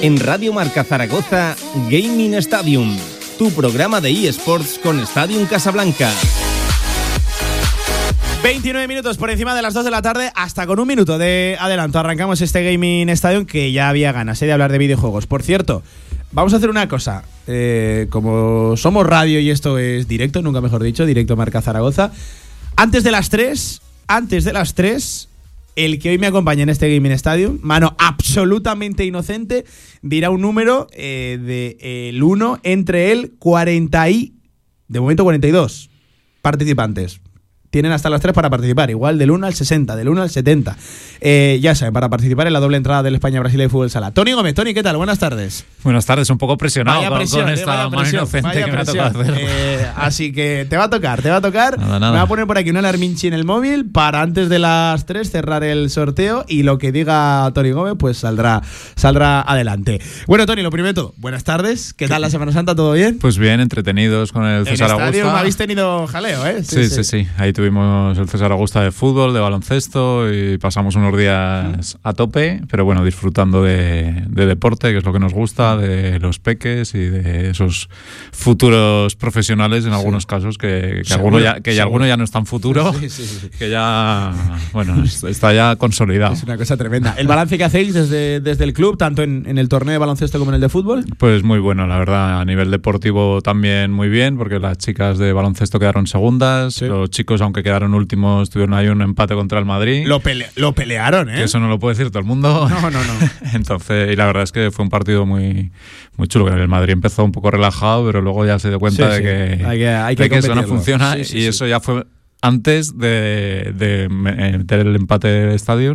En Radio Marca Zaragoza, Gaming Stadium, tu programa de eSports con Stadium Casablanca. 29 minutos por encima de las 2 de la tarde, hasta con un minuto de adelanto. Arrancamos este Gaming Stadium que ya había ganas ¿eh? de hablar de videojuegos. Por cierto, vamos a hacer una cosa. Eh, como somos radio y esto es directo, nunca mejor dicho, directo Marca Zaragoza. Antes de las 3, antes de las 3, el que hoy me acompaña en este Gaming Stadium, mano absolutamente inocente, dirá un número eh, de el 1 entre el 40 y, de momento 42 participantes tienen hasta las 3 para participar, igual del 1 al 60, del 1 al 70. Eh, ya saben, para participar en la doble entrada del España-Brasil de Fútbol Sala. Tony Gómez, Tony, ¿qué tal? Buenas tardes. Buenas tardes, un poco presionado Vaya presión, con eh, esta presión, inocente que me ha tocado hacer. Eh, así que te va a tocar, te va a tocar. Nada, nada. Me va a poner por aquí una alarminchi en el móvil para antes de las 3 cerrar el sorteo y lo que diga Tony Gómez pues saldrá, saldrá adelante. Bueno, Tony, lo primero de todo, buenas tardes. ¿Qué tal la Semana Santa? ¿Todo bien? Pues bien, entretenidos con el En César estadio Augusta. habéis tenido jaleo, ¿eh? Sí, sí, sí, Ahí tuvimos el César Augusta de fútbol, de baloncesto y pasamos unos días a tope, pero bueno, disfrutando de, de deporte, que es lo que nos gusta, de los peques y de esos futuros profesionales en algunos casos que, que, Seguro, alguno ya, que ya alguno ya no es tan futuro, Sí, sí, que ya, bueno, es- está ya consolidado. Es una cosa tremenda. ¿El balance que hacéis desde, desde el club, tanto en, en el torneo de baloncesto como en el de fútbol? Pues muy bueno, la verdad. A nivel deportivo también muy bien, porque las chicas de baloncesto quedaron segundas. Los chicos, aunque quedaron últimos, tuvieron ahí un empate contra el Madrid. Lo, pele- lo pelearon, ¿eh? que eso no lo puede decir todo el mundo. No, no, no. Entonces, y la verdad es que fue un partido muy, muy chulo. El Madrid empezó un poco relajado, pero luego ya se dio cuenta Sí, de sí. que, Hay que- hay que de que eso no funciona. Sí, y eso ya fue antes de, de meter el empate del estadio.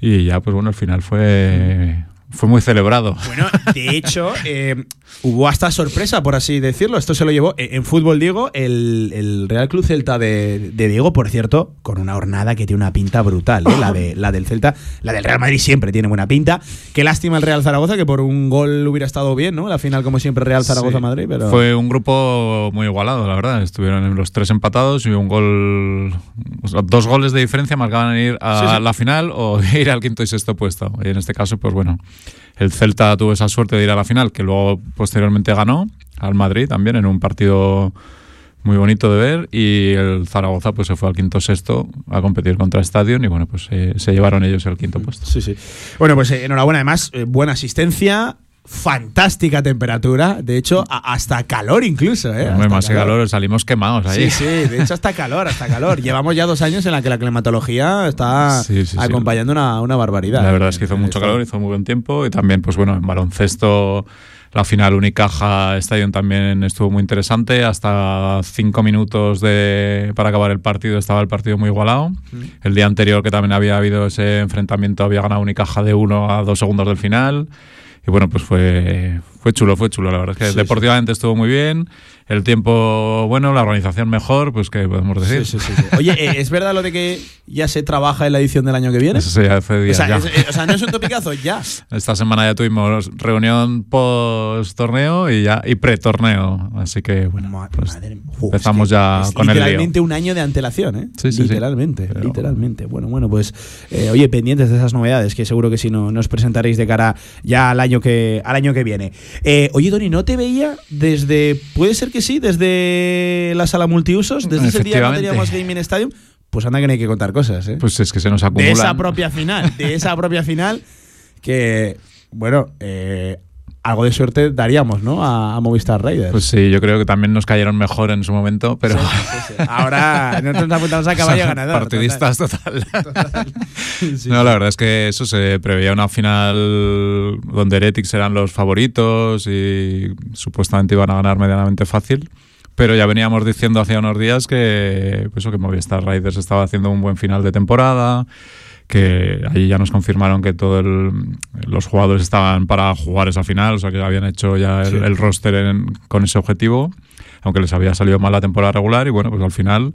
Y ya, pues bueno, al final fue, fue muy celebrado. Bueno, de hecho, eh, hubo hasta sorpresa, por así decirlo. Esto se lo llevó, eh, en fútbol, Diego, el, el Real Club Celta de, de Diego, por cierto, con una hornada que tiene una pinta brutal. ¿eh? La, de, la del Celta, la del Real Madrid siempre tiene buena pinta. Qué lástima el Real Zaragoza, que por un gol hubiera estado bien, ¿no? La final, como siempre, Real Zaragoza-Madrid, pero. Fue un grupo muy igualado, la verdad. Estuvieron los tres empatados y un gol, o sea, dos goles de diferencia marcaban ir a Sí, sí. la final o ir al quinto y sexto puesto. Y en este caso, pues bueno, el Celta tuvo esa suerte de ir a la final, que luego posteriormente ganó al Madrid también en un partido muy bonito de ver y el Zaragoza pues se fue al quinto sexto a competir contra Stadium y bueno pues eh, se llevaron ellos el quinto puesto. Sí, sí. Bueno, pues eh, enhorabuena, además, eh, buena asistencia. Fantástica temperatura, de hecho, hasta calor incluso, ¿eh? Hombre, más que calor, salimos quemados ahí. Sí, sí, de hecho hasta calor, hasta calor. Llevamos ya dos años en la que la climatología está Sí, sí, sí. acompañando una, una barbaridad. La verdad es que hizo Eh, mucho calor, hizo muy buen tiempo y también, pues bueno, en baloncesto la final Unicaja Stadium también estuvo muy interesante. Hasta cinco minutos de, para acabar el partido estaba el partido muy igualado. El día anterior que también había habido ese enfrentamiento había ganado Unicaja de uno a dos segundos del final. Y bueno, pues fue, fue chulo, fue chulo. La verdad es que Sí, deportivamente estuvo muy bien. El tiempo bueno, la organización mejor, pues qué podemos decir. Sí, sí, sí. Oye, eh, ¿es verdad lo de que ya se trabaja en la edición del año que viene? Sí, hace O días sea, ya. es- eh, o sea, no es un topicazo, ya. Esta semana ya tuvimos reunión post torneo y ya y pre torneo, así que bueno, Ma- pues madre mía. Uf, empezamos es que ya es con el lío. Literalmente un año de antelación, ¿eh? Sí, sí, sí. literalmente, Pero- literalmente. Bueno, bueno, pues eh, oye, pendientes de esas novedades que seguro que si no nos presentaréis de cara ya al año que al año que viene. Eh, oye, Tony, ¿no te veía desde puede ser que sí, desde la sala multiusos, desde ese día que no teníamos Gaming Stadium? Pues anda que no hay que contar cosas, ¿eh? Pues es que se nos de acumulan. esa propia final, de esa propia final que bueno, eh, algo de suerte daríamos, ¿no? A, a Movistar Raiders. Pues sí, yo creo que también nos cayeron mejor en su momento, pero Sí, sí, sí. Ahora nosotros nos apuntamos a caballo ganador. partidistas total. No, la verdad es que eso se preveía una final donde Heretics eran los favoritos y supuestamente iban a ganar medianamente fácil. Pero ya veníamos diciendo hace unos días que, pues que Movistar Riders estaba haciendo un buen final de temporada, que allí ya nos confirmaron que todos los jugadores estaban para jugar esa final, o sea que habían hecho ya el, Sí. el roster en- con ese objetivo, aunque les había salido mal la temporada regular y bueno, pues al final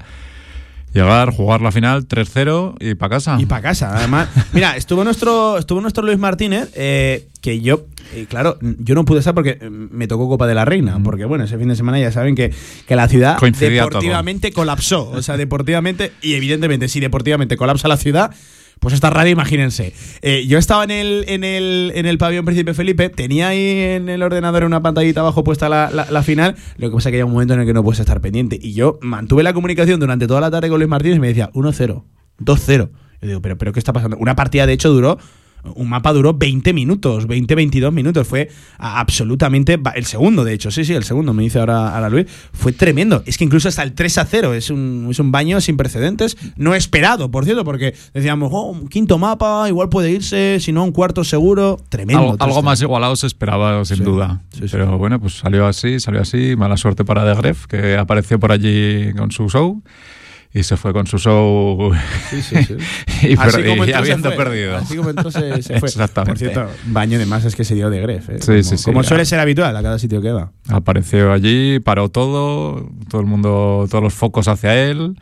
llegar, jugar la final 3-0 y para casa. Y para casa, además. Mira, estuvo nuestro, estuvo nuestro Luis Martínez, eh, que yo, eh, claro, yo no pude estar porque eh, me tocó Copa de la Reina, porque bueno, ese fin de semana ya saben que, que la ciudad Coincidía deportivamente colapsó. O sea, deportivamente, y evidentemente, si deportivamente colapsa la ciudad, Pues esta radio, imagínense. Eh, yo estaba en el, en, el, en el pabellón Príncipe Felipe, tenía ahí en el ordenador una pantallita abajo puesta la, la, final, lo que pasa es que hay un momento en el que no puedes estar pendiente. Y yo mantuve la comunicación durante toda la tarde con Luis Martínez y me decía 1-0, 2-0. Yo digo, pero, pero ¿qué está pasando? Una partida, de hecho, duró un mapa duró 20 minutos, 20, 22 minutos. Fue absolutamente. El segundo, de hecho, sí, sí, el segundo, me dice ahora, ahora Luis. Fue tremendo. Es que incluso hasta el 3 a 0 es un, es un baño sin precedentes. No esperado, por cierto, porque decíamos, oh, un quinto mapa, igual puede irse, si no, un cuarto seguro. Tremendo. Algo, más igualado se esperaba, sin duda. Pero bueno, pues salió así, salió así. Mala suerte para De Gref, que apareció por allí con su show y se fue con su show sí, sí, sí. y, y habiendo perdido. Así como entonces se fue. Exactamente. Por cierto, baño de más es que se dio de Gref. ¿eh? Sí, como, sí, sí, como suele ser habitual a cada sitio que va. Apareció allí, paró todo, todo el mundo, todos los focos hacia él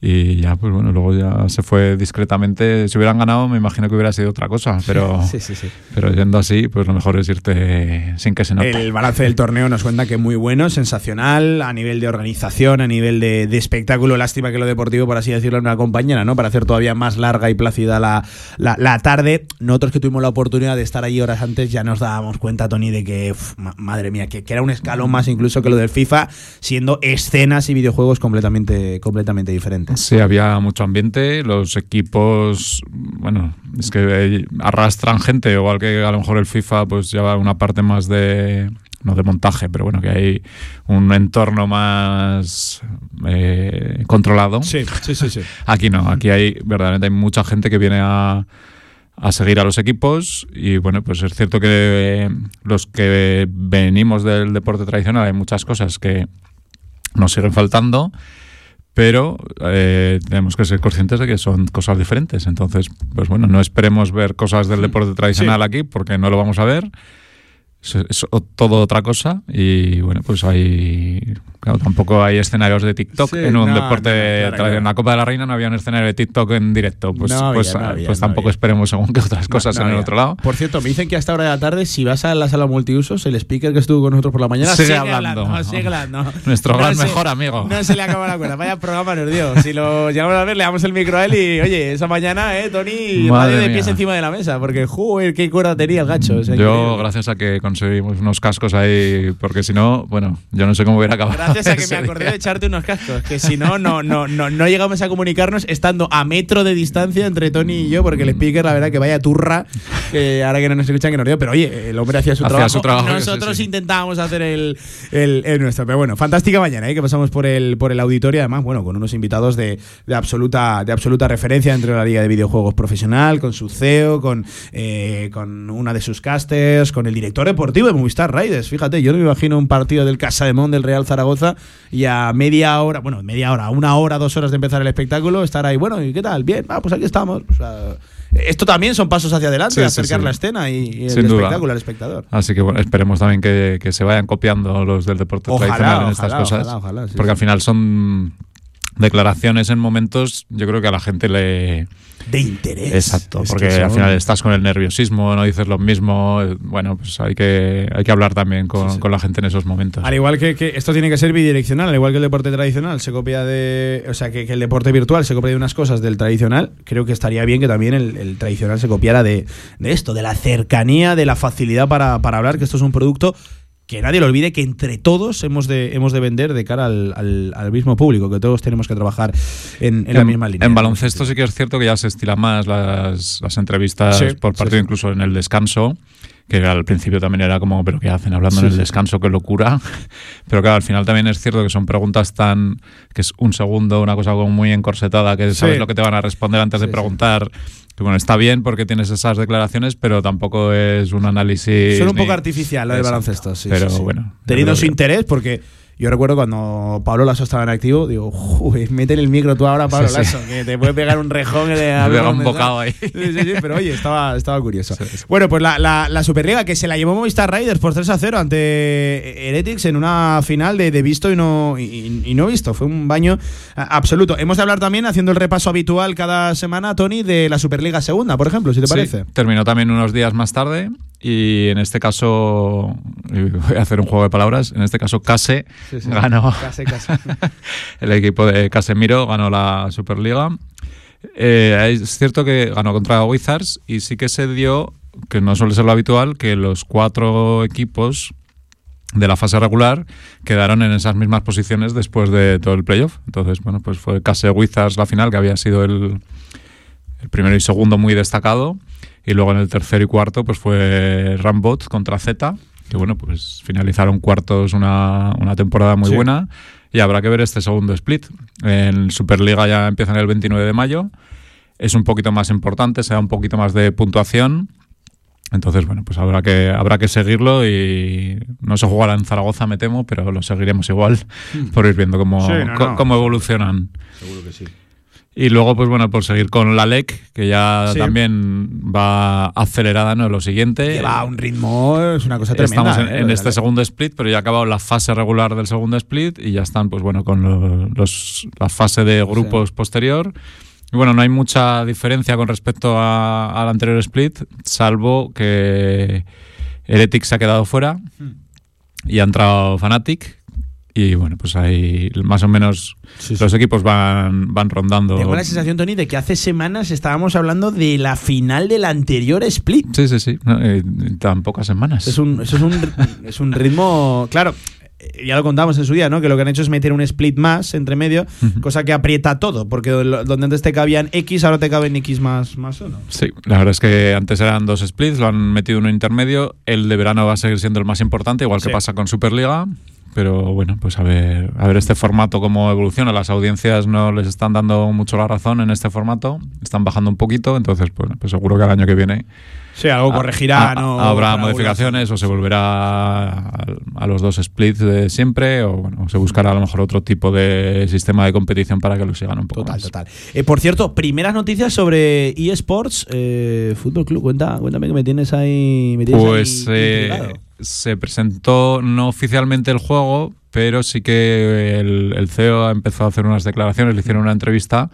y ya, pues bueno, luego ya se fue discretamente. Si hubieran ganado, me imagino que hubiera sido otra cosa, pero, sí, sí, sí. pero yendo así, pues lo mejor es irte sin que se note. El balance del torneo nos cuenta que muy bueno, sensacional, a nivel de organización, a nivel de, espectáculo. Lástima que lo deportivo, por así decirlo, una compañera, ¿no? Para hacer todavía más larga y plácida la, la, tarde. Nosotros que tuvimos la oportunidad de estar allí horas antes, ya nos dábamos cuenta, Tony, de que, madre mía, que, que, era un escalón más incluso que lo del FIFA, siendo escenas y videojuegos completamente, completamente diferentes. Sí, había mucho ambiente. Los equipos, bueno, es que arrastran gente, igual que a lo mejor el FIFA pues lleva una parte más de no de montaje, pero bueno, que hay un entorno más eh, controlado. Sí, sí, sí, sí. Aquí no, aquí hay verdaderamente hay mucha gente que viene a, a seguir a los equipos y bueno, pues es cierto que los que venimos del deporte tradicional hay muchas cosas que nos siguen faltando pero eh, tenemos que ser conscientes de que son cosas diferentes. Entonces, pues bueno, no esperemos ver cosas del deporte tradicional aquí porque no lo vamos a ver es, todo otra cosa y bueno, pues hay claro, tampoco hay escenarios de TikTok en un deporte en la Copa de la Reina no había un escenario de TikTok en directo, pues, pues, pues tampoco esperemos según que otras cosas en el otro lado. Por cierto, me dicen que a esta hora de la tarde si vas a la sala multiusos, el speaker que estuvo con nosotros por la mañana sigue, hablando. Nuestro gran mejor amigo. No se le acaba la cuerda, vaya programa nos dio. Si lo llegamos a ver, le damos el micro a él y oye, esa mañana, eh, Tony, madre de pies encima de la mesa, porque joder, qué cuerda tenía el gacho. Yo, gracias a que conseguimos unos cascos ahí, porque si no, bueno, yo no sé cómo hubiera acabado. Gracias a que me acordé de echarte unos cascos, que si no, no, no, no, no llegamos a comunicarnos estando a metro de distancia entre Tony y yo, porque el speaker, la verdad, que vaya turra, que ahora que no nos escuchan, que nos dio, pero oye, el hombre hacía su, trabajo, Nosotros intentábamos hacer el, el, nuestro. Pero bueno, fantástica mañana, ¿eh? que pasamos por el, por el auditorio, además, bueno, con unos invitados de, de, absoluta, de absoluta referencia dentro de la Liga de Videojuegos Profesional, con su CEO, con, eh, con una de sus casters, con el director deportivo de Movistar Raiders. Fíjate, yo no me imagino un partido del Casa de Mon del Real Zaragoza y a media hora, bueno, media hora, una hora, dos horas de empezar el espectáculo, estar ahí, bueno, ¿y qué tal? Bien, ah, pues aquí estamos. esto también son pasos hacia adelante, acercar la escena y, el espectáculo al espectador. Así que bueno, esperemos también que, se vayan copiando los del deporte tradicional en estas cosas. porque al final son declaraciones en momentos, yo creo que a la gente le. De interés. Exacto, porque al final estás con el nerviosismo, no dices lo mismo. Bueno, pues hay que, hay que hablar también con, con la gente en esos momentos. Al igual que, que, esto tiene que ser bidireccional, al igual que el deporte tradicional se copia de. O sea, que, el deporte virtual se copia de unas cosas del tradicional, creo que estaría bien que también el, tradicional se copiara de, de, esto, de la cercanía, de la facilidad para, para hablar, que esto es un producto que nadie lo olvide que entre todos hemos de, hemos de vender de cara al, al, mismo público, que todos tenemos que trabajar en, la misma línea. En baloncesto sí que es cierto que ya se estilan más las, las entrevistas por partido, incluso en el descanso que al principio también era como, pero ¿qué hacen hablando en el descanso? ¡Qué locura! Pero claro, al final también es cierto que son preguntas tan, que es un segundo, una cosa como muy encorsetada, que sabes lo que te van a responder antes de preguntar. Que bueno, está bien porque tienes esas declaraciones, pero tampoco es un análisis... Son un poco artificial lo del baloncesto, sí. Pero bueno. Teniendo su interés, porque yo recuerdo cuando Pablo Lasso estaba en activo, digo, mete el micro tú ahora, Pablo Lasso, que te puede pegar un rejón de pega un bocado ahí. Sí, sí, sí, pero oye, estaba, estaba curioso. Bueno, pues la, la, Superliga que se la llevó Movistar Riders por 3 a 0 ante Heretics en una final de, de visto y no, y, no visto. Fue un baño absoluto. Hemos de hablar también, haciendo el repaso habitual cada semana, Tony, de la Superliga Segunda, por ejemplo, si te parece. Terminó también unos días más tarde y en este caso, voy a hacer un juego de palabras, en este caso Case ganó, el equipo de Casemiro ganó la Superliga. Eh, es cierto que ganó contra Wizards y sí que se dio, que no suele ser lo habitual, que los cuatro equipos de la fase regular quedaron en esas mismas posiciones después de todo el playoff. Entonces, bueno, pues fue casi Wizards la final, que había sido el, el primero y segundo muy destacado. Y luego en el tercero y cuarto, pues fue Rambot contra Z, que bueno, pues finalizaron cuartos una, una temporada muy Sí. buena. Y habrá que ver este segundo split. En Superliga ya empiezan el 29 de mayo. Es un poquito más importante, se da un poquito más de puntuación. Entonces, bueno, pues habrá que, habrá que seguirlo y no se jugará en Zaragoza, me temo, pero lo seguiremos igual por ir viendo cómo, Sí, no, co- no. cómo evolucionan. Seguro que sí. Y luego, pues bueno, por seguir con la LEC, que ya Sí. también va acelerada, ¿no? Lo siguiente. Lleva un ritmo, es una cosa tremenda. Estamos en, ¿eh? en este segundo split, pero ya ha acabado la fase regular del segundo split y ya están, pues bueno, con lo- los, la fase de grupos posterior. Y bueno, no hay mucha diferencia con respecto a- al anterior split, salvo que Heretic se ha quedado fuera Hmm. y ha entrado Fnatic. Y bueno, pues ahí más o menos Sí, sí. los equipos van, van rondando. Tengo la sensación, Tony, de que hace semanas estábamos hablando de la final del anterior split. Sí, sí, sí. No, eh, tan pocas semanas. Es un, eso es un, es un ritmo. Claro, eh, ya lo contamos en su día, ¿no? Que lo que han hecho es meter un split más entre medio, cosa que aprieta todo, porque donde antes te cabían X, ahora te caben X más, más uno. Sí, la verdad es que antes eran dos splits, lo han metido en un intermedio. El de verano va a seguir siendo el más importante, igual que pasa con Superliga. Pero bueno, pues a ver, a ver este formato cómo evoluciona. Las audiencias no les están dando mucho la razón en este formato, están bajando un poquito, entonces pues, pues seguro que el año que viene Sí, algo corregirá, a- ¿no? habrá modificaciones o se volverá a, a los dos splits de siempre o bueno, se buscará a lo mejor otro tipo de sistema de competición para que lo sigan un poco Total, más. total. Eh, por cierto, primeras noticias sobre eSports, eh, Fútbol Club. Cuenta, cuéntame que me tienes ahí. Me tienes Pues ahí eh. Se presentó no oficialmente el juego, pero sí que el, el CEO empezó a hacer unas declaraciones, le hicieron una entrevista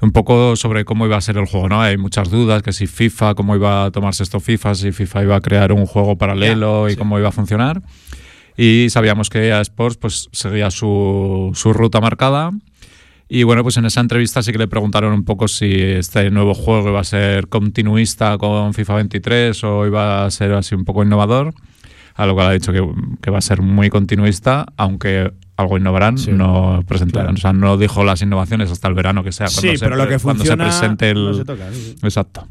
un poco sobre cómo iba a ser el juego, ¿no? Hay muchas dudas, que si FIFA, cómo iba a tomarse esto FIFA, si FIFA iba a crear un juego paralelo y sí. cómo iba a funcionar. Y sabíamos que EA Sports pues seguía su, su ruta marcada. Y bueno, pues en esa entrevista sí que le preguntaron un poco si este nuevo juego iba a ser continuista con FIFA 23 o iba a ser así un poco innovador. A lo cual ha dicho que, que va a ser muy continuista, aunque algo innovarán, Sí, no presentaron. claro. O sea, no dijo las innovaciones hasta el verano que sea. Sí, cuando se pero lo que cuando funciona. se presente el. no se toca, sí, sí. Exacto.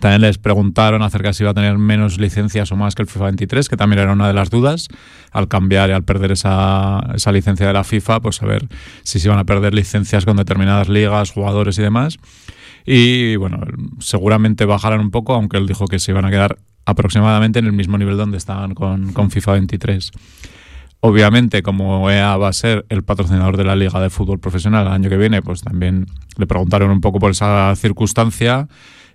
También les preguntaron acerca de si iba a tener menos licencias o más que el FIFA 23, que también era una de las dudas. Al cambiar y al perder esa, esa licencia de la FIFA, pues a ver si se iban a perder licencias con determinadas ligas, jugadores y demás. Y bueno, seguramente bajarán un poco, aunque él dijo que se iban a quedar aproximadamente en el mismo nivel donde estaban con, con FIFA 23. Obviamente, como EA va a ser el patrocinador de la Liga de Fútbol Profesional el año que viene, pues también le preguntaron un poco por esa circunstancia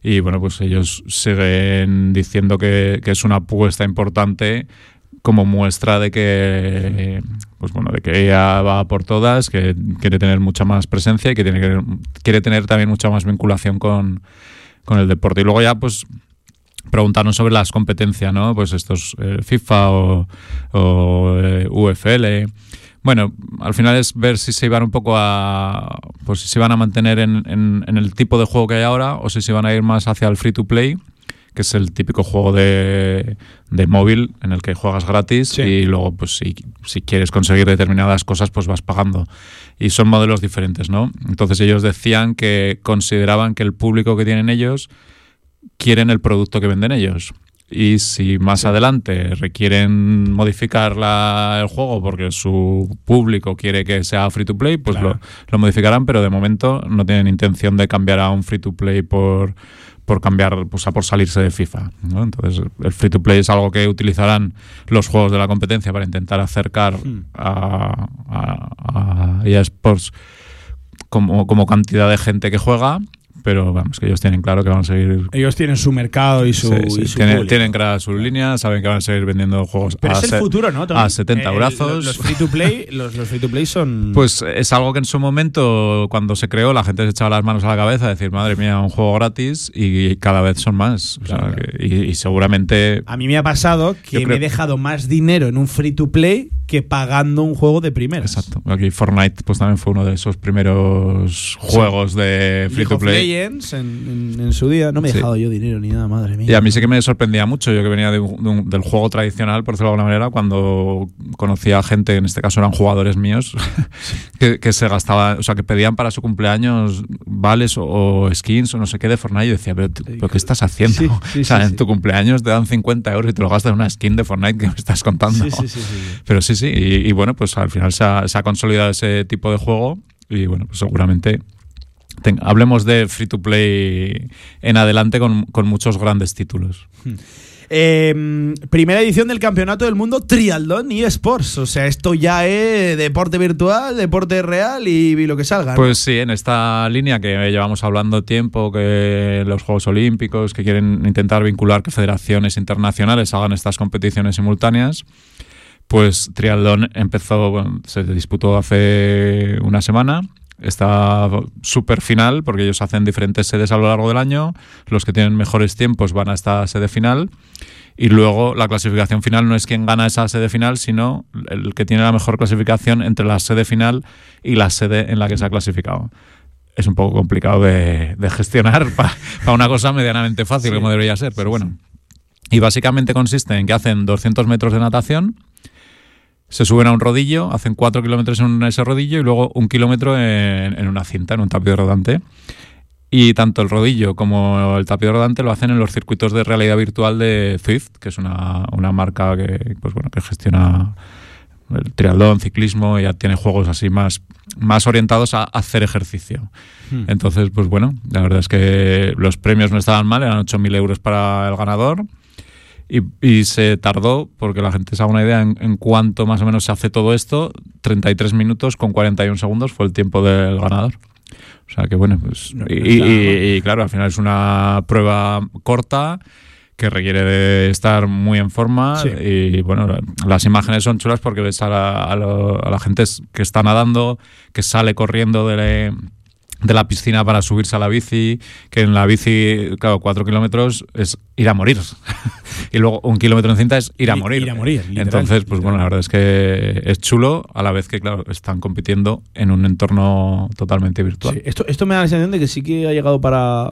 y bueno, pues ellos siguen diciendo que, que es una apuesta importante como muestra de que pues bueno, de que EA va por todas, que quiere tener mucha más presencia y que tiene que, quiere tener también mucha más vinculación con, con el deporte. Y luego ya pues preguntaron sobre las competencias, ¿no? Pues estos eh, FIFA o, eh, UFL. Bueno, al final es ver si se iban un poco a. Pues si se iban a mantener en, en- en el tipo de juego que hay ahora o si se iban a ir más hacia el free to play, que es el típico juego de, de móvil en el que juegas gratis Sí. y luego, pues si, si quieres conseguir determinadas cosas, pues vas pagando. Y son modelos diferentes, ¿no? Entonces ellos decían que consideraban que el público que tienen ellos quieren el producto que venden ellos. Y si más adelante requieren modificar la- el juego porque su público quiere que sea free to play, pues Claro. lo, lo modificarán, pero de momento no tienen intención de cambiar a un free to play por, por cambiar, pues a por salirse de FIFA. ¿no? Entonces, el free to play es algo que utilizarán los juegos de la competencia para intentar acercar Hmm. a, a, a EA Sports como, como cantidad de gente que juega, pero vamos, que ellos tienen claro que van a seguir. Ellos tienen su mercado y su. Sí, sí, y su tienen, tienen creadas sus líneas, saben que van a seguir vendiendo juegos Pero a, es el futuro, ¿no? A 70 Eh, brazos. Los free to play, los, los free to play son. Pues es algo que en su momento, cuando se creó, la gente se echaba las manos a la cabeza a decir, madre mía, un juego gratis y cada vez son más. O sea, Claro, que- y, y seguramente A mí me ha pasado que me he dejado más dinero en un free to play que pagando un juego de primera. Exacto. Aquí Fortnite pues también fue uno de esos primeros juegos de free to play. Legends en, en, su día. No me he dejado yo dinero ni nada, madre mía. Y a mí sí que me sorprendía mucho, yo que venía de un, del juego tradicional, por decirlo de alguna manera, cuando conocía a gente, en este caso eran jugadores míos, que, que, se gastaban, o sea, que pedían para su cumpleaños vales o, skins o no sé qué de Fortnite. Y yo decía, pero, ¿pero qué estás haciendo? o sea, en tu cumpleaños te dan 50 euros y te lo gastas en una skin de Fortnite que me estás contando. Sí, sí, sí. Pero sí, sí. Y, y, bueno, pues al final se ha, se ha, consolidado ese tipo de juego y bueno, pues seguramente ten, hablemos de free to play en adelante con, con muchos grandes títulos. Hmm. Eh, primera edición del Campeonato del Mundo Triatlón y Sports. O sea, esto ya es deporte virtual, deporte real y, y lo que salga. ¿no? Pues sí, en esta línea que llevamos hablando tiempo, que los Juegos Olímpicos, que quieren intentar vincular que federaciones internacionales hagan estas competiciones simultáneas. Pues Triatlón empezó, bueno, se disputó hace una semana esta super final, porque ellos hacen diferentes sedes a lo largo del año. Los que tienen mejores tiempos van a esta sede final. Y luego la clasificación final no es quien gana esa sede final, sino el que tiene la mejor clasificación entre la sede final y la sede en la que se ha clasificado. Es un poco complicado de, de gestionar para pa una cosa medianamente fácil, sí. como debería ser, pero bueno. Y básicamente consiste en que hacen 200 metros de natación, se suben a un rodillo, hacen cuatro kilómetros en ese rodillo y luego un kilómetro en, en, una cinta, en un tapiz rodante. Y tanto el rodillo como el tapiz rodante lo hacen en los circuitos de realidad virtual de Zwift, que es una, una marca que, pues bueno, que gestiona el triatlón, ciclismo, y ya tiene juegos así más, más orientados a hacer ejercicio. Hmm. Entonces, pues bueno, la verdad es que los premios no estaban mal, eran 8.000 euros para el ganador. Y, y, se tardó, porque la gente se haga una idea en, en, cuánto más o menos se hace todo esto, 33 minutos con 41 segundos fue el tiempo del ganador. O sea que bueno, pues... No, y, no y, y, claro, al final es una prueba corta que requiere de estar muy en forma sí. y bueno, las imágenes son chulas porque ves a la, a, lo, a la gente que está nadando, que sale corriendo de de la piscina para subirse a la bici, que en la bici, claro, cuatro kilómetros es ir a morir. y luego un kilómetro en cinta es ir a morir. Ir a morir literal, Entonces, pues literal. bueno, la verdad es que es chulo, a la vez que, claro, están compitiendo en un entorno totalmente virtual. Sí, esto, esto me da la sensación de que sí que ha llegado para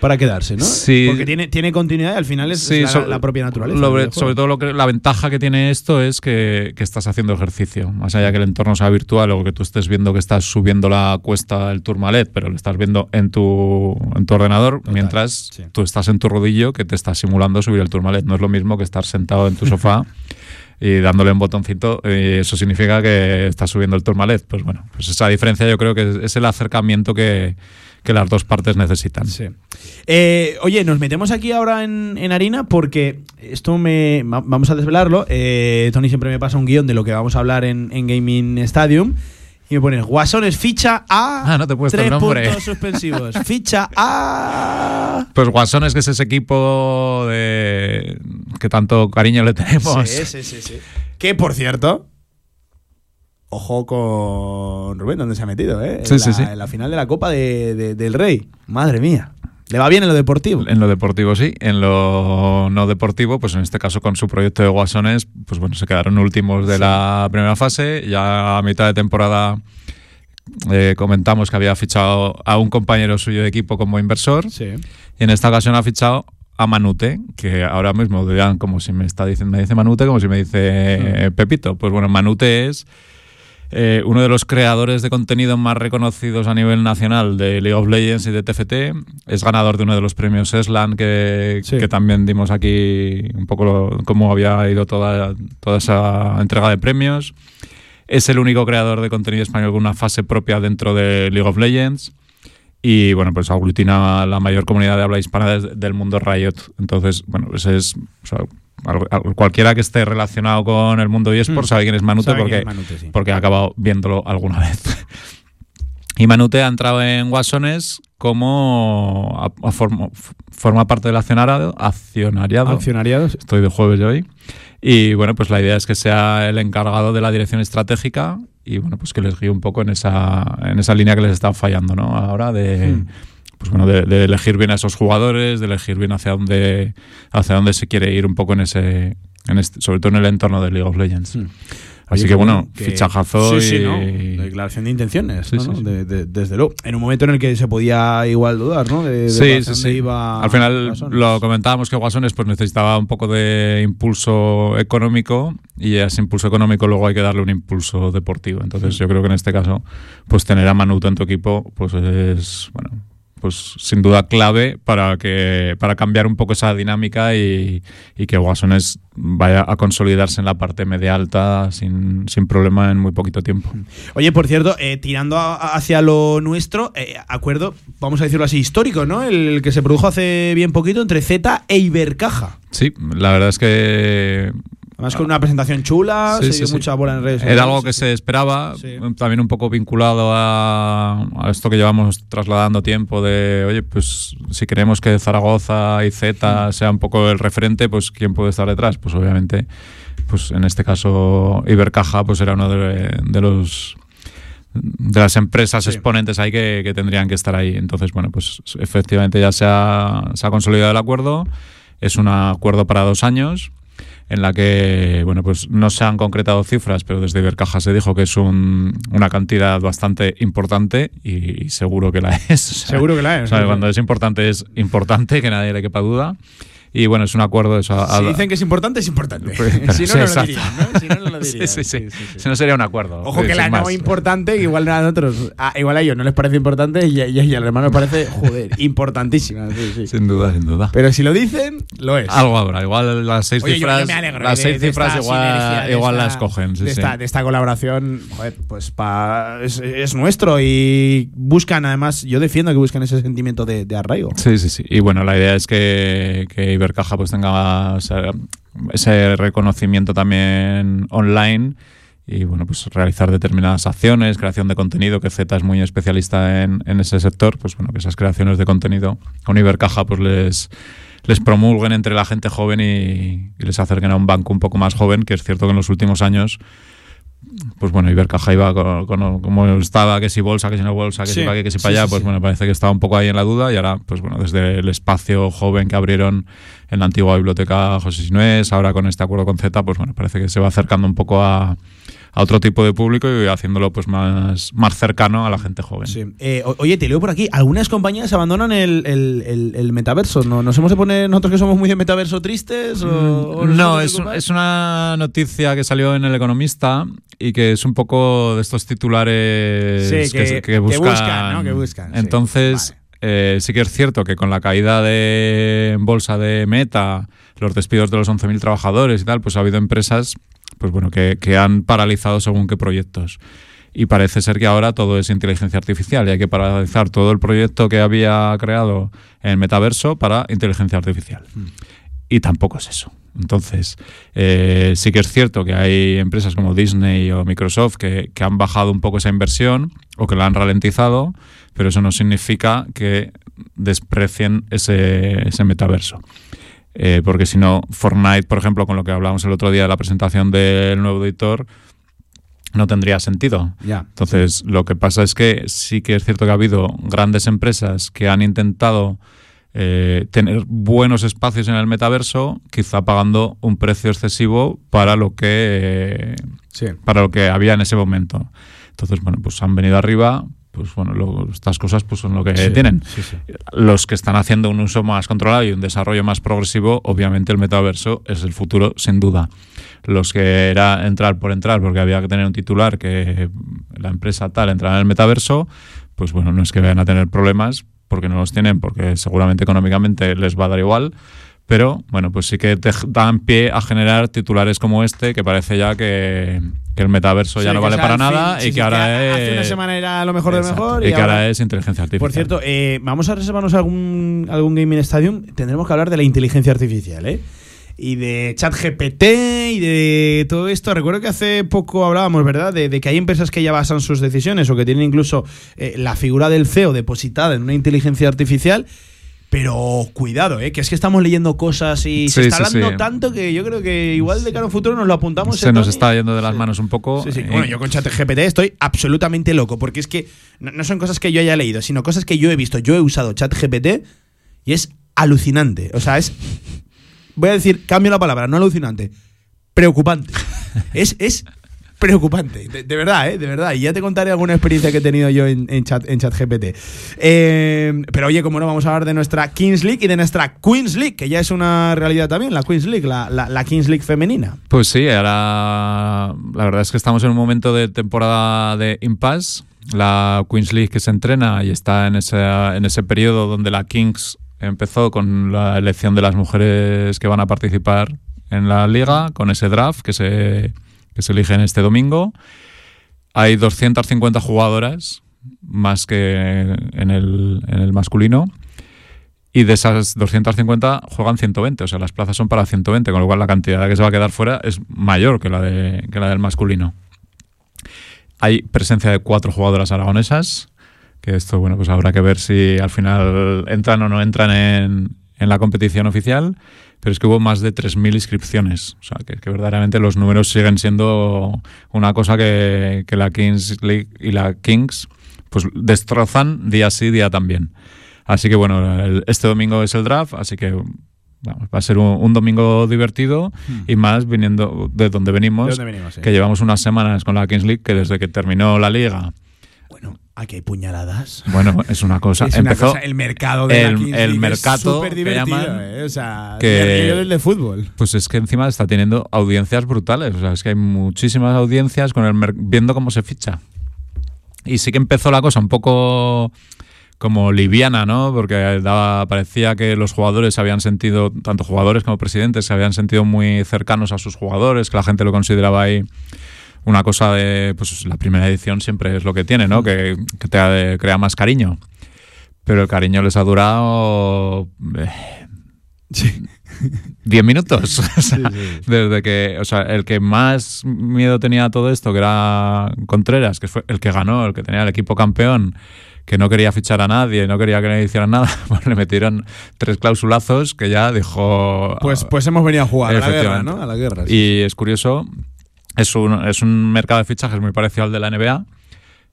para quedarse, ¿no? Sí. Porque tiene, tiene continuidad y al final es, sí, es la, la, propia naturaleza. Sobre, sobre todo lo que, la ventaja que tiene esto es que, que, estás haciendo ejercicio. Más allá que el entorno sea virtual o que tú estés viendo que estás subiendo la cuesta del Tourmalet, pero lo estás viendo en tu, en tu ordenador, Total, mientras sí. tú estás en tu rodillo que te está simulando subir el Tourmalet. No es lo mismo que estar sentado en tu sofá. y dándole un botoncito, y eso significa que estás subiendo el Tourmalet. Pues bueno, pues esa diferencia yo creo que es el acercamiento que, que las dos partes necesitan. Sí. Eh, oye, nos metemos aquí ahora en, en, harina porque esto me. Vamos a desvelarlo. Eh, Tony siempre me pasa un guion de lo que vamos a hablar en, en Gaming Stadium. Y me pones Guasones ficha a. Ah, no te he puesto tres el nombre. puntos suspensivos. ficha a. Pues Guasones, que es ese equipo de que tanto cariño le tenemos. Sí, sí, sí, sí. Que por cierto, Ojo con Rubén, ¿dónde se ha metido? Eh? Sí, en, sí, la, sí. en la final de la Copa de, de, del Rey. Madre mía. ¿Le va bien en lo deportivo? En lo deportivo sí, en lo no deportivo, pues en este caso con su proyecto de Guasones, pues bueno, se quedaron últimos de sí. la primera fase. Ya a mitad de temporada eh, comentamos que había fichado a un compañero suyo de equipo como inversor. Sí. Y en esta ocasión ha fichado a Manute, que ahora mismo dirán como si me está diciendo, me dice Manute, como si me dice sí. Pepito. Pues bueno, Manute es eh, uno de los creadores de contenido más reconocidos a nivel nacional de League of Legends y de TFT. Es ganador de uno de los premios Eslan que, sí. que también dimos aquí un poco lo, cómo había ido toda, toda esa entrega de premios. Es el único creador de contenido español con una fase propia dentro de League of Legends. Y bueno, pues aglutina la mayor comunidad de habla hispana del mundo Riot. Entonces, bueno, pues es. O sea, cualquiera que esté relacionado con el mundo eSports mm. sabe quién es Manute porque, es Manute, sí. porque ha acabado viéndolo alguna vez. y Manute ha entrado en Guasones como a, a forma, forma, parte del accionariado, accionariado. Accionariado. Estoy de jueves hoy. Y bueno, pues la idea es que sea el encargado de la dirección estratégica y bueno, pues que les guíe un poco en esa, en esa línea que les está fallando, ¿no? Ahora de. Mm pues bueno, de, de, elegir bien a esos jugadores, de elegir bien hacia dónde, hacia dónde se quiere ir un poco en ese, en este, sobre todo en el entorno de League of Legends. Mm. Así Oye, que bueno, que- fichajazo sí, sí, y- ¿no? Declaración de intenciones, Sí, ¿no? De- de- desde luego. En un momento en el que se podía igual dudar, ¿no? De, Sí, sí, iba Al final lo comentábamos que Guasones pues necesitaba un poco de impulso económico y a ese impulso económico luego hay que darle un impulso deportivo. Entonces yo creo que en este caso pues tener a Manuto en tu equipo pues es bueno pues sin duda clave para que para cambiar un poco esa dinámica y, y que Guasones vaya a consolidarse en la parte media alta sin, sin problema en muy poquito tiempo. Oye, por cierto, eh, tirando a- hacia lo nuestro, eh, acuerdo, vamos a decirlo así, histórico, ¿no? El que se produjo hace bien poquito entre Z e Ibercaja. Sí, la verdad es que Además con una presentación chula, Sí, se dio sí. mucha bola en redes Era sociales. algo que se esperaba, también un poco vinculado a, a esto que llevamos trasladando tiempo de, oye, pues si queremos que Zaragoza y Z sea un poco el referente, pues ¿quién puede estar detrás? Pues obviamente, pues en este caso Ibercaja pues era uno de, de los de las empresas Sí. exponentes ahí que, que tendrían que estar ahí. Entonces, bueno, pues efectivamente ya se ha, se ha consolidado el acuerdo. Es un acuerdo para dos años en la que, bueno, pues no se han concretado cifras, pero desde Ibercaja se dijo que es un- una cantidad bastante importante y, seguro que la es. Seguro que la es. o sea, cuando es importante es importante, que nadie le quepa duda. Y bueno, es un acuerdo eso. a- Si dicen que es importante, es importante. Pues, si no, sí, no lo dirían, ¿no? Si no, no lo dirían. sí, sí. Si no sería un acuerdo. Ojo que sin la no importante, que igual a nosotros, igual a ellos no les parece importante y, a- y al hermano parece, joder, importantísima. Sin duda, sin duda. Pero si lo dicen, lo es. Algo habrá, igual las seis Oye, cifras, yo me alegro las seis de cifras igual, de igual esta- las cogen. sí, de, sí. esta, de esta colaboración, joder, pues pa, es, es nuestro y buscan, además, yo defiendo que buscan ese sentimiento de, de arraigo. Sí, sí, sí. Y bueno, la idea es que, que Ibercaja pues tenga ese reconocimiento también online y bueno, pues realizar determinadas acciones, creación de contenido, que Z es muy especialista en, en ese sector, pues bueno, que esas creaciones de contenido con Ibercaja pues les, les promulguen entre la gente joven y, y les acerquen a un banco un poco más joven, que es cierto que en los últimos años pues bueno, Ibercaja iba con, con- como estaba, que si bolsa, que si no bolsa, que Sí, si para aquí, que si sí, para allá, pues sí. bueno, parece que estaba un poco ahí en la duda y ahora, pues bueno, desde el espacio joven que abrieron en la antigua biblioteca José Sinués, ahora con este acuerdo con Z, pues bueno, parece que se va acercando un poco a, a otro tipo de público y haciéndolo pues más, más cercano a la gente joven. Sí. Eh, oye, te leo por aquí. Algunas compañías abandonan el, el- el- el metaverso. ¿no? ¿Nos hemos de poner nosotros que somos muy de metaverso tristes? O, o nos No, es, es una noticia que salió en El Economista y que es un poco de estos titulares Sí, que- se- que buscan. buscan, ¿no? Que buscan, sí. Entonces, eh, sí que es cierto que con la caída de en bolsa de Meta, los despidos de los 11.000 trabajadores y tal, pues ha habido empresas pues bueno, que, que han paralizado según qué proyectos. Y parece ser que ahora todo es inteligencia artificial y hay que paralizar todo el proyecto que había creado en Metaverso para inteligencia artificial. Y tampoco es eso. Entonces, eh, sí que es cierto que hay empresas como Disney o Microsoft que, que han bajado un poco esa inversión o que la han ralentizado, pero eso no significa que desprecien ese, ese metaverso. Eh, porque si no, Fortnite, por ejemplo, con lo que hablábamos el otro día de la presentación del nuevo editor, no tendría sentido. Ya. Entonces, lo que pasa es que sí que es cierto que ha habido grandes empresas que han intentado eh, tener buenos espacios en el metaverso, quizá pagando un precio excesivo para lo que eh, Sí. para lo que había en ese momento. Entonces, bueno, pues han venido arriba, pues bueno, lo- estas cosas pues son lo que Sí, tienen. sí, sí. Los que están haciendo un uso más controlado y un desarrollo más progresivo, obviamente el metaverso es el futuro, sin duda. Los que era entrar por entrar, porque había que tener un titular que la empresa tal entrara en el metaverso, pues bueno, no es que vayan a tener problemas, porque no los tienen, porque seguramente económicamente les va a dar igual. Pero bueno, pues sí que te dan pie a generar titulares como este, que parece ya que, que el metaverso ya no vale sea para nada fin, y que ahora es. Hace una semana era lo mejor de lo mejor. Y, que ahora es inteligencia artificial. Por cierto, eh, vamos a reservarnos algún, algún Gaming Stadium. Tendremos que hablar de la inteligencia artificial, ¿eh? Y de ChatGPT y de todo esto. Recuerdo que hace poco hablábamos, ¿verdad? De, de que hay empresas que ya basan sus decisiones o que tienen incluso eh, la figura del CEO depositada en una inteligencia artificial. Pero cuidado, ¿eh? que es que estamos leyendo cosas y se Sí, está hablando sí. tanto que yo creo que igual de cara a un futuro nos lo apuntamos. se nos está yendo de las manos un poco. Sí, sí. eh, Bueno, yo con ChatGPT estoy absolutamente loco, porque es que no, no son cosas que yo haya leído, sino cosas que yo he visto. Yo he usado ChatGPT y es alucinante. O sea, es. Voy a decir, cambio la palabra, no alucinante. Preocupante. es, es preocupante. De, verdad, ¿eh? De verdad. Y ya te contaré alguna experiencia que he tenido yo en, chat, en chat GPT. Eh, pero oye, como no, vamos a hablar de nuestra Kings League y de nuestra Queens League, que ya es una realidad también, la Queens League, la, la, Kings League femenina. Pues sí, ahora la verdad es que estamos en un momento de temporada de impasse. La Queens League que se entrena y está en ese, en ese periodo donde la Kings empezó con la elección de las mujeres que van a participar en la liga, con ese draft que se, que se elige en este domingo. Hay 250 jugadoras, más que en el, en el masculino. Y de esas 250 juegan 120, o sea, las plazas son para 120, con lo cual la cantidad que se va a quedar fuera es mayor que la, de, que la del masculino. Hay presencia de cuatro jugadoras aragonesas, que esto, bueno, pues habrá que ver si al final entran o no entran en, en la competición oficial, pero es que hubo más de 3.000 inscripciones. O sea, que, que, verdaderamente los números siguen siendo una cosa que, que, la Kings League y la Kings pues destrozan día sí, día también. Así que bueno, este domingo es el draft, así que va a ser un, domingo divertido hmm. y más viniendo de donde venimos, que llevamos unas semanas con la Kings League, que desde que terminó la liga... Bueno, Aquí hay puñaladas. Bueno, es una cosa. Empezó el mercado de el, el mercado que llaman, ¿eh? o sea, que, de fútbol. Pues es que encima está teniendo audiencias brutales. O sea, es que hay muchísimas audiencias con el viendo cómo se ficha. Y sí que empezó la cosa un poco como liviana, ¿no? Porque daba, parecía que los jugadores se habían sentido, tanto jugadores como presidentes, se habían sentido muy cercanos a sus jugadores, que la gente lo consideraba ahí una cosa de, pues la primera edición siempre es lo que tiene, ¿no? Que, te crea más cariño. Pero el cariño les ha durado... Eh, sí. 10 minutos. Desde que, o sea, el que más miedo tenía a todo esto, que era Contreras, que fue el que ganó, el que tenía el equipo campeón, que no quería fichar a nadie, no quería que le hicieran nada, pues le metieron tres clausulazos que ya dijo. Pues, pues hemos venido a jugar a la guerra, ¿no? A la guerra. Y es curioso es un, es un mercado de fichajes muy parecido al de la NBA,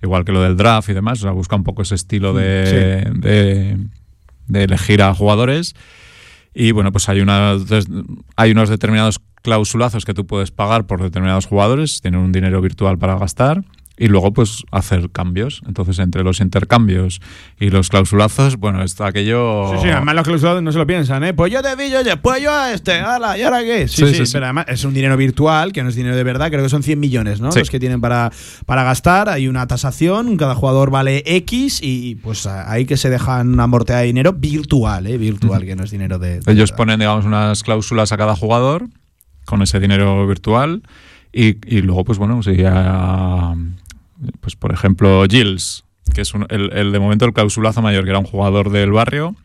igual que lo del draft y demás. O sea, busca un poco ese estilo de, de, elegir a jugadores. Y bueno, pues hay, una, hay unos determinados clausulazos que tú puedes pagar por determinados jugadores, tienen un dinero virtual para gastar y luego pues hacer cambios. Entonces entre los intercambios y los clausulazos, bueno, está aquello... Sí, sí, además los clausulazos no se lo piensan, ¿eh? Pues yo te di, oye, pues yo a este, ala, ¿y ahora qué? Sí, sí, pero además es un dinero virtual, que no es dinero de verdad, creo que son 100 millones, ¿no? Los que tienen para, para gastar, hay una tasación, cada jugador vale X y pues ahí que se dejan amortear dinero virtual, ¿eh? Virtual, que no es dinero de... Ellos ponen, digamos, unas cláusulas a cada jugador con ese dinero virtual y, y luego, pues bueno, sería pues por ejemplo, Gilles, que es el, de momento el clausulazo mayor, que era un jugador del barrio,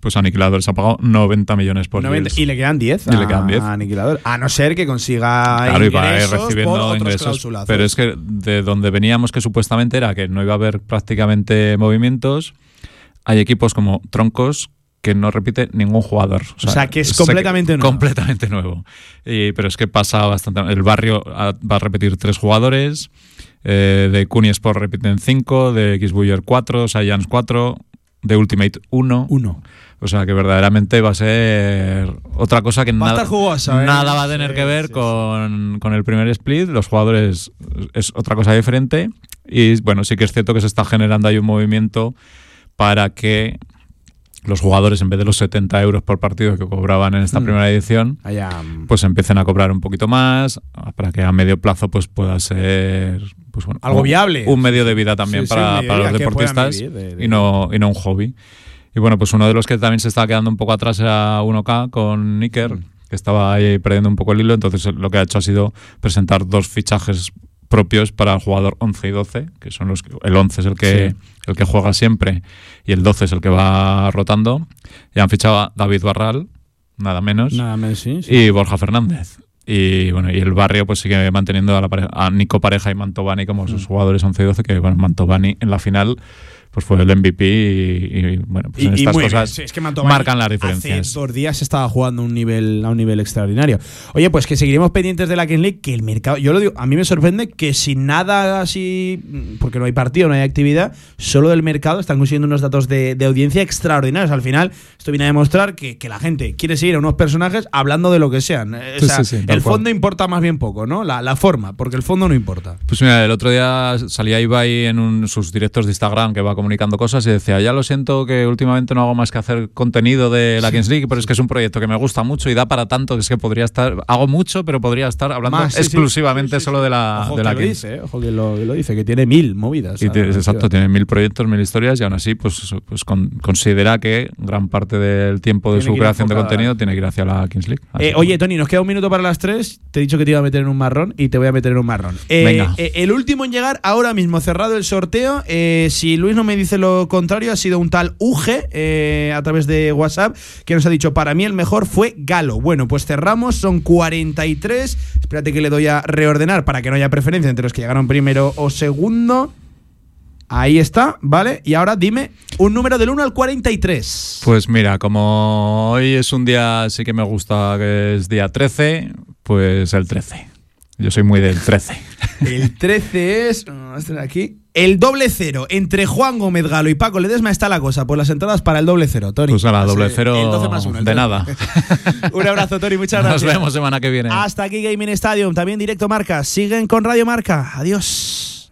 pues Aniquilador se ha pagado 90 millones por 90, Y le quedan 10 y le quedan 10. a Aniquilador. A no ser que consiga claro, ingresos recibiendo ingresos. Pero es que de donde veníamos, que supuestamente era que no iba a haber prácticamente movimientos, hay equipos como Troncos que no repite ningún jugador. O sea, que es completamente nuevo. Completamente nuevo. pero es que pasa bastante. El barrio va a repetir tres jugadores. Eh, de Kuni Sport repiten 5, de Xbuyer 4, Science 4, de Ultimate 1. 1. O sea que verdaderamente va a ser otra cosa que nada, ¿eh? nada va a tener que ver con, con, el primer split. Los jugadores es otra cosa diferente. Y bueno, sí que es cierto que se está generando ahí un movimiento para que los jugadores, en vez de los 70 euros por partido que cobraban en esta mm. primera edición, pues empiecen a cobrar un poquito más para que a medio plazo pues pueda ser pues bueno, algo viable. Un medio de vida también para, los deportistas y, no, y no un hobby. Y bueno, pues uno de los que también se estaba quedando un poco atrás era 1K con Nicker, mm. que estaba ahí perdiendo un poco el hilo. Entonces lo que ha hecho ha sido presentar dos fichajes propios para el jugador 11 y 12, que son los el 11 es el que el que juega siempre y el 12 es el que va rotando. Y han fichado a David Barral, nada menos, nada menos y Borja Fernández. Y bueno, y el barrio pues sigue manteniendo a, la a Nico Pareja y Mantovani como sus mm. jugadores 11 y 12, que bueno, Mantovani en la final pues fue el MVP y, bueno, pues en estas cosas marcan las diferencias. Hace dos días estaba jugando un nivel, a un nivel extraordinario. Oye, pues que seguiremos pendientes de la King League, que el mercado, yo lo digo, a mí me sorprende que sin nada así, porque no hay partido, no hay actividad, solo del mercado están consiguiendo unos datos de, audiencia extraordinarios. Al final, esto viene a demostrar que, la gente quiere seguir a unos personajes hablando de lo que sean. el fondo importa más bien poco, ¿no? La, la, forma, porque el fondo no importa. Pues mira, el otro día salía Ibai en sus directos de Instagram que va comunicando cosas y decía, ya lo siento que últimamente no hago más que hacer contenido de la Kings League, pero es que es un proyecto que me gusta mucho y da para tanto que es que podría estar, hago mucho, pero podría estar hablando exclusivamente solo de la, de la Kings. Dice, ojo que lo, dice, que tiene mil movidas. exacto, tiene mil proyectos, mil historias y aún así pues, pues considera que gran parte del tiempo de su creación de contenido tiene que ir hacia la Kings League. Eh, oye, Tony, nos queda un minuto para las tres. Te he dicho que te iba a meter en un marrón y te voy a meter en un marrón. Eh, Venga. Eh, el último en llegar, ahora mismo cerrado el sorteo. si Luis no me dice lo contrario, ha sido un tal Uge a través de WhatsApp que nos ha dicho: Para mí el mejor fue Galo. Bueno, pues cerramos, son 43. Espérate que le doy a reordenar para que no haya preferencia entre los que llegaron primero o segundo. Ahí está, ¿vale? Y ahora dime un número del 1 al 43. Pues mira, como hoy es un día, sí que me gusta que es día 13, pues el 13. Yo soy muy del 13. El 13 es. aquí. El doble cero. Entre Juan Gómez Galo y Paco Ledesma está la cosa. Por las entradas para el doble cero, Tony. Pues la doble cero. de nada. un abrazo, Tony. Muchas gracias. Nos vemos semana que viene. Hasta aquí Gaming Stadium. También directo Marca. Siguen con Radio Marca. Adiós.